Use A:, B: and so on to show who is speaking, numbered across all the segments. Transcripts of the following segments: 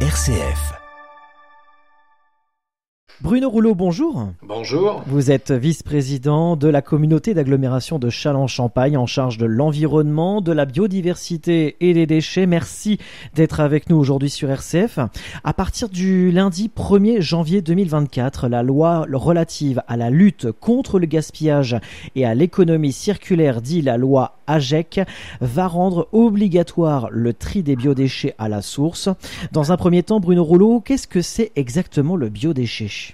A: RCF.
B: Bruno Rouleau, bonjour.
C: Bonjour.
B: Vous êtes vice-président de la communauté d'agglomération de Châlons-Champagne en charge de l'environnement, de la biodiversité et des déchets. Merci d'être avec nous aujourd'hui sur RCF. À partir du lundi 1er janvier 2024, la loi relative à la lutte contre le gaspillage et à l'économie circulaire, dit la loi AGEC, va rendre obligatoire le tri des biodéchets à la source. Dans un premier temps, Bruno Rouleau, qu'est-ce que c'est exactement le biodéchet?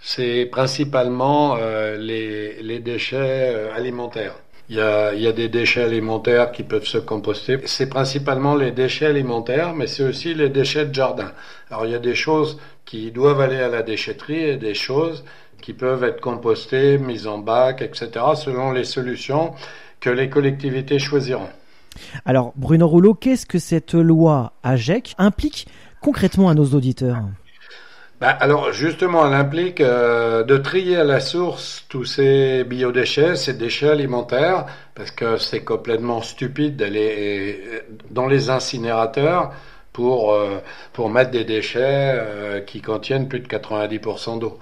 C: C'est principalement euh, les, déchets euh, alimentaires. Il y, a, il y, a, des déchets alimentaires qui peuvent se composter. C'est principalement les déchets alimentaires, mais c'est aussi les déchets de jardin. Alors il y a des choses qui doivent aller à la déchetterie et des choses qui peuvent être compostées, mises en bac, etc., selon les solutions que les collectivités choisiront.
B: Alors Bruno Rouleau, qu'est-ce que cette loi AGEC implique concrètement à nos auditeurs?
C: Bah, alors justement, elle implique euh, de trier à la source tous ces biodéchets, ces déchets alimentaires, parce que c'est complètement stupide d'aller euh, dans les incinérateurs pour, euh, pour mettre des déchets qui contiennent plus de 90% d'eau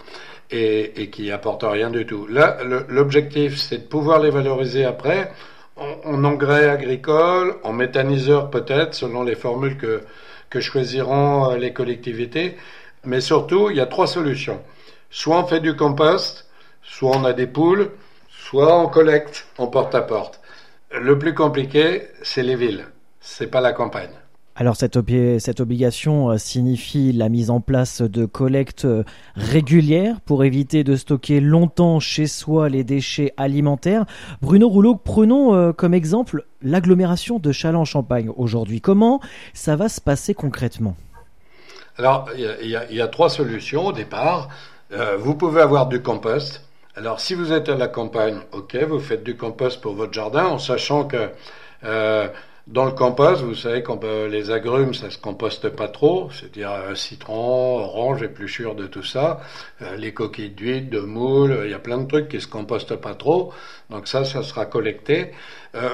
C: et, et qui apportent rien du tout. Là, l'objectif, c'est de pouvoir les valoriser après en, en engrais agricoles, en méthaniseur peut-être, selon les formules que, que choisiront les collectivités mais surtout, il y a trois solutions. Soit on fait du compost, soit on a des poules, soit on collecte, on porte à porte. Le plus compliqué, c'est les villes, c'est pas la campagne.
B: Alors cette, cette, obligation euh, signifie la mise en place de collectes euh, régulières pour éviter de stocker longtemps chez soi les déchets alimentaires. Bruno Rouleau, prenons euh, comme exemple l'agglomération de Châlons-Champagne aujourd'hui. Comment ça va se passer concrètement?
C: Alors, il y, a, trois solutions au départ. Euh, vous pouvez avoir du compost. Alors, si vous êtes à la campagne, ok, vous faites du compost pour votre jardin, en sachant que euh, dans le compost, vous savez que les agrumes, ça se composte pas trop, c'est-à-dire euh, citron, orange, épluchure de tout ça, euh, les coquilles d'huile, de moules, il y a plein de trucs qui se compostent pas trop. Donc ça, ça sera collecté.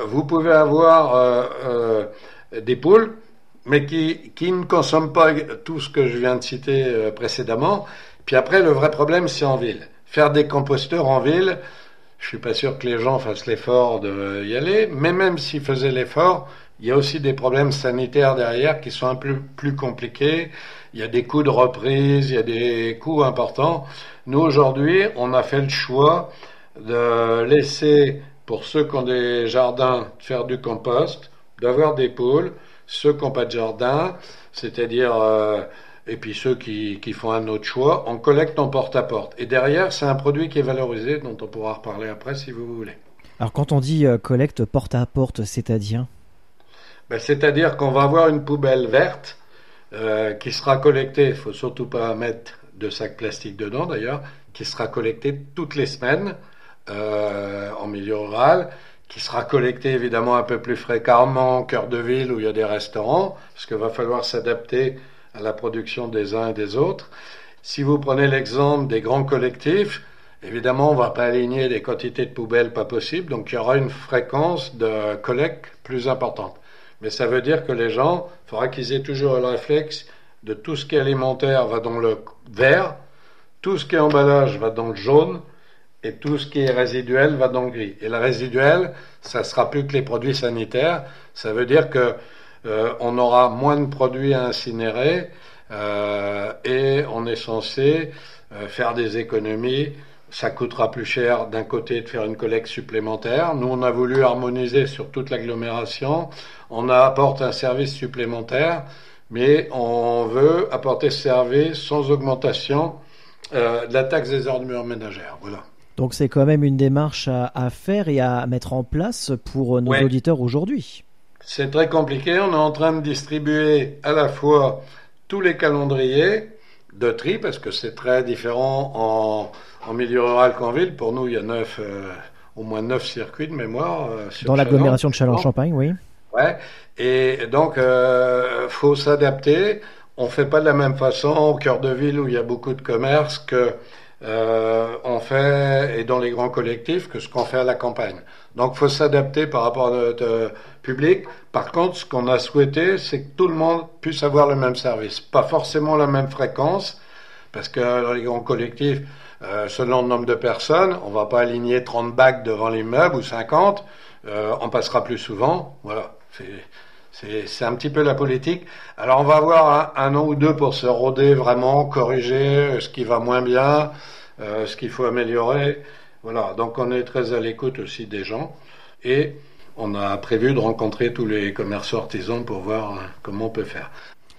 C: Vous pouvez avoir des poules mais qui, qui ne consomment pas tout ce que je viens de citer euh, précédemment. Puis après, le vrai problème, c'est en ville. Faire des composteurs en ville, je suis pas sûr que les gens fassent l'effort de y aller, mais même s'ils faisaient l'effort, il y a aussi des problèmes sanitaires derrière qui sont un peu plus compliqués. Il y a des coûts de reprise, il y a des coûts importants. Nous, aujourd'hui, on a fait le choix de laisser, pour ceux qui ont des jardins, faire du compost, d'avoir des poules, ceux qui n'ont pas de jardin, c'est-à-dire, euh, et puis ceux qui, qui, font un autre choix, on collecte en porte-à-porte. Et derrière, c'est un produit qui est valorisé, dont on pourra reparler après si vous voulez.
B: Alors quand on dit euh, collecte porte-à-porte, c'est-à-dire?
C: Ben, C'est-à-dire qu'on va avoir une poubelle verte euh, qui sera collectée, il faut surtout pas mettre de sacs plastiques dedans d'ailleurs, qui sera collectée toutes les semaines en milieu rural qui sera collecté évidemment un peu plus fréquemment au cœur de ville où il y a des restaurants, parce qu'il va falloir s'adapter à la production des uns et des autres. Si vous prenez l'exemple des grands collectifs, évidemment, on ne va pas aligner des quantités de poubelles pas possible, donc il y aura une fréquence de collecte plus importante. Mais ça veut dire que les gens, il faudra qu'ils aient toujours le réflexe de tout ce qui est alimentaire va dans le vert, tout ce qui est emballage va dans le jaune, et tout ce qui est résiduel va dans le gris. Et le résiduel, ça sera plus que les produits sanitaires. Ça veut dire que euh, on aura moins de produits à incinérer euh, et on est censé euh, faire des économies. Ça coûtera plus cher d'un côté de faire une collecte supplémentaire. Nous, on a voulu harmoniser sur toute l'agglomération. On apporte un service supplémentaire, mais on veut apporter ce service sans augmentation de la taxe des ordures ménagères. Voilà.
B: Donc c'est quand même une démarche à, faire et à mettre en place pour nos auditeurs aujourd'hui.
C: C'est très compliqué. On est en train de distribuer à la fois tous les calendriers de tri, parce que c'est très différent en, milieu rural qu'en ville. Pour nous, il y a neuf, euh, au moins neuf circuits de mémoire.
B: Euh, Dans l'agglomération de Châlons-Champagne, oui.
C: Ouais. Et donc, euh, faut s'adapter. On fait pas de la même façon au cœur de ville où il y a beaucoup de commerce que euh, on fait, et dans les grands collectifs, que ce qu'on fait à la campagne. Donc, il faut s'adapter par rapport à notre euh, public. Par contre, ce qu'on a souhaité, c'est que tout le monde puisse avoir le même service. Pas forcément la même fréquence, parce que dans les grands collectifs, euh, selon le nombre de personnes, on va pas aligner 30 bacs devant l'immeuble ou 50, euh, on passera plus souvent. Voilà. C'est un petit peu la politique. Alors on va avoir un, an ou deux pour se rôder vraiment, corriger ce qui va moins bien, euh, ce qu'il faut améliorer. Voilà, donc on est très à l'écoute aussi des gens. Et on a prévu de rencontrer tous les commerçants artisans pour voir comment on peut faire.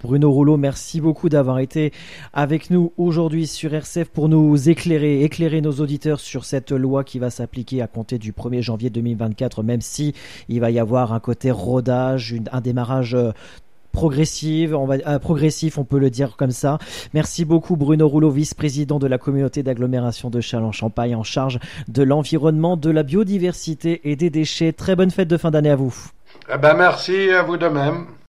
B: Bruno Rouleau, merci beaucoup d'avoir été avec nous aujourd'hui sur RCF pour nous éclairer, éclairer nos auditeurs sur cette loi qui va s'appliquer à compter du 1er janvier 2024, même si il va y avoir un côté rodage, un démarrage euh, progressif, on va, euh, progressif, on peut le dire comme ça. Merci beaucoup Bruno Rouleau, vice-président de la communauté d'agglomération de Châlons-Champagne en charge de l'environnement, de la biodiversité et des déchets. Très bonne fête de fin d'année à vous.
C: Eh ben merci à vous de même.